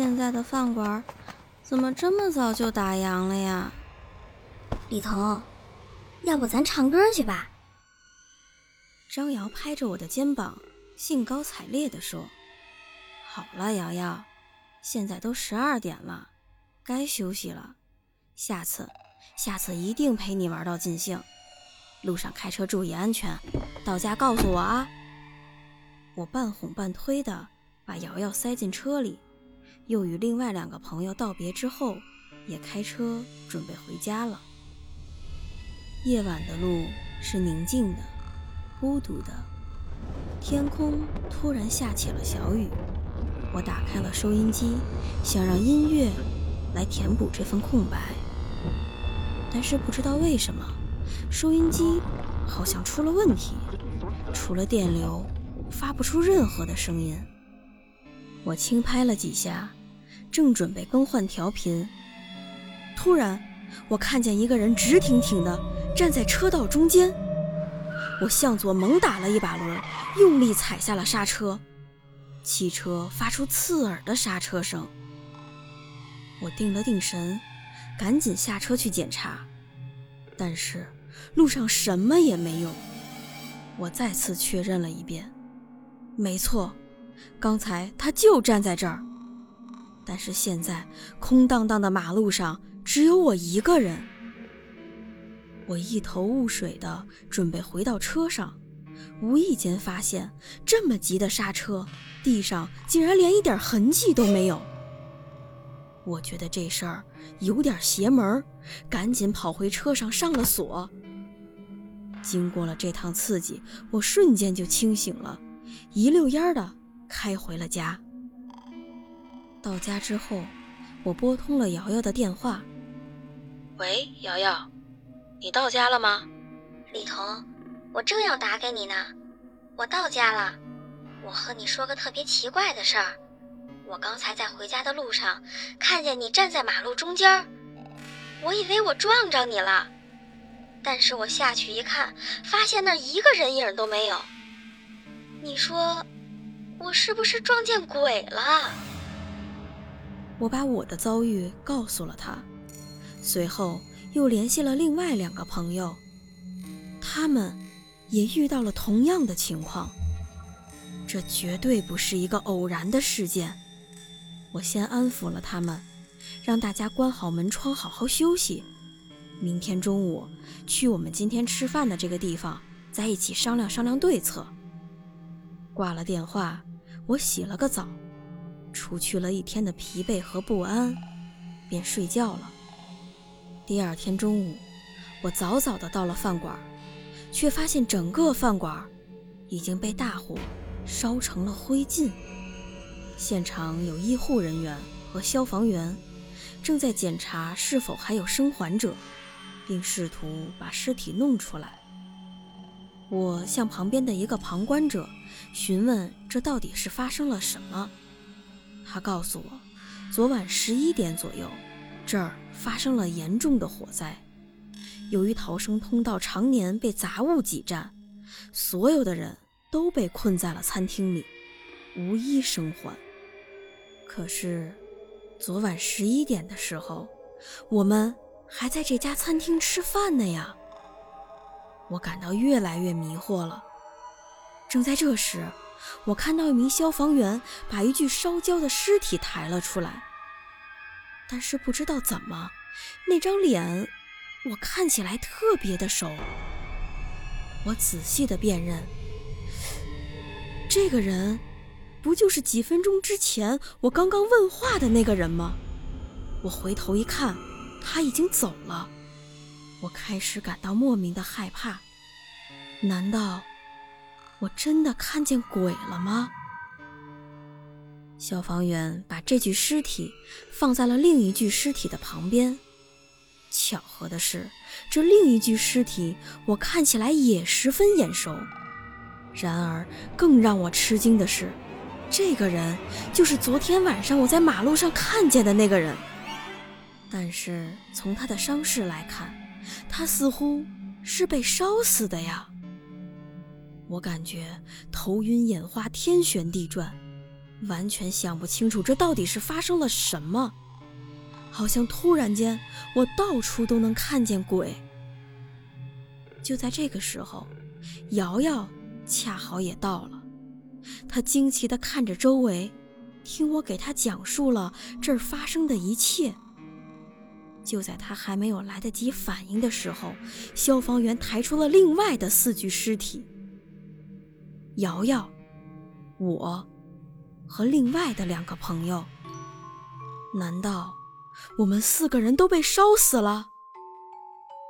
现在的饭馆怎么这么早就打烊了呀？李彤，要不咱唱歌去吧？张瑶拍着我的肩膀，兴高采烈地说：“好了，瑶瑶，现在都十二点了，该休息了。下次，下次一定陪你玩到尽兴。路上开车注意安全，到家告诉我啊。”我半哄半推的把瑶瑶塞进车里。又与另外两个朋友道别之后，也开车准备回家了。夜晚的路是宁静的、孤独的，天空突然下起了小雨。我打开了收音机，想让音乐来填补这份空白，但是不知道为什么，收音机好像出了问题，除了电流，发不出任何的声音。我轻拍了几下。正准备更换调频，突然，我看见一个人直挺挺的站在车道中间。我向左猛打了一把轮，用力踩下了刹车，汽车发出刺耳的刹车声。我定了定神，赶紧下车去检查，但是路上什么也没有。我再次确认了一遍，没错，刚才他就站在这儿。但是现在空荡荡的马路上只有我一个人，我一头雾水的准备回到车上，无意间发现这么急的刹车，地上竟然连一点痕迹都没有。我觉得这事儿有点邪门，赶紧跑回车上上了锁。经过了这趟刺激，我瞬间就清醒了，一溜烟的开回了家。到家之后，我拨通了瑶瑶的电话。喂，瑶瑶，你到家了吗？李彤，我正要打给你呢。我到家了。我和你说个特别奇怪的事儿。我刚才在回家的路上，看见你站在马路中间，我以为我撞着你了。但是我下去一看，发现那儿一个人影都没有。你说，我是不是撞见鬼了？我把我的遭遇告诉了他，随后又联系了另外两个朋友，他们也遇到了同样的情况。这绝对不是一个偶然的事件。我先安抚了他们，让大家关好门窗，好好休息。明天中午去我们今天吃饭的这个地方，在一起商量商量对策。挂了电话，我洗了个澡。除去了一天的疲惫和不安，便睡觉了。第二天中午，我早早的到了饭馆，却发现整个饭馆已经被大火烧成了灰烬。现场有医护人员和消防员正在检查是否还有生还者，并试图把尸体弄出来。我向旁边的一个旁观者询问：“这到底是发生了什么？”他告诉我，昨晚十一点左右，这儿发生了严重的火灾。由于逃生通道常年被杂物挤占，所有的人都被困在了餐厅里，无一生还。可是，昨晚十一点的时候，我们还在这家餐厅吃饭呢呀！我感到越来越迷惑了。正在这时，我看到一名消防员把一具烧焦的尸体抬了出来，但是不知道怎么，那张脸我看起来特别的熟。我仔细的辨认，这个人不就是几分钟之前我刚刚问话的那个人吗？我回头一看，他已经走了。我开始感到莫名的害怕，难道？我真的看见鬼了吗？消防员把这具尸体放在了另一具尸体的旁边。巧合的是，这另一具尸体我看起来也十分眼熟。然而，更让我吃惊的是，这个人就是昨天晚上我在马路上看见的那个人。但是从他的伤势来看，他似乎是被烧死的呀。我感觉头晕眼花、天旋地转，完全想不清楚这到底是发生了什么。好像突然间，我到处都能看见鬼。就在这个时候，瑶瑶恰好也到了，她惊奇地看着周围，听我给她讲述了这儿发生的一切。就在她还没有来得及反应的时候，消防员抬出了另外的四具尸体。瑶瑶，我，和另外的两个朋友。难道我们四个人都被烧死了？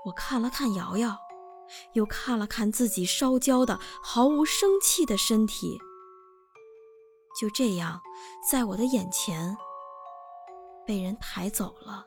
我看了看瑶瑶，又看了看自己烧焦的、毫无生气的身体。就这样，在我的眼前被人抬走了。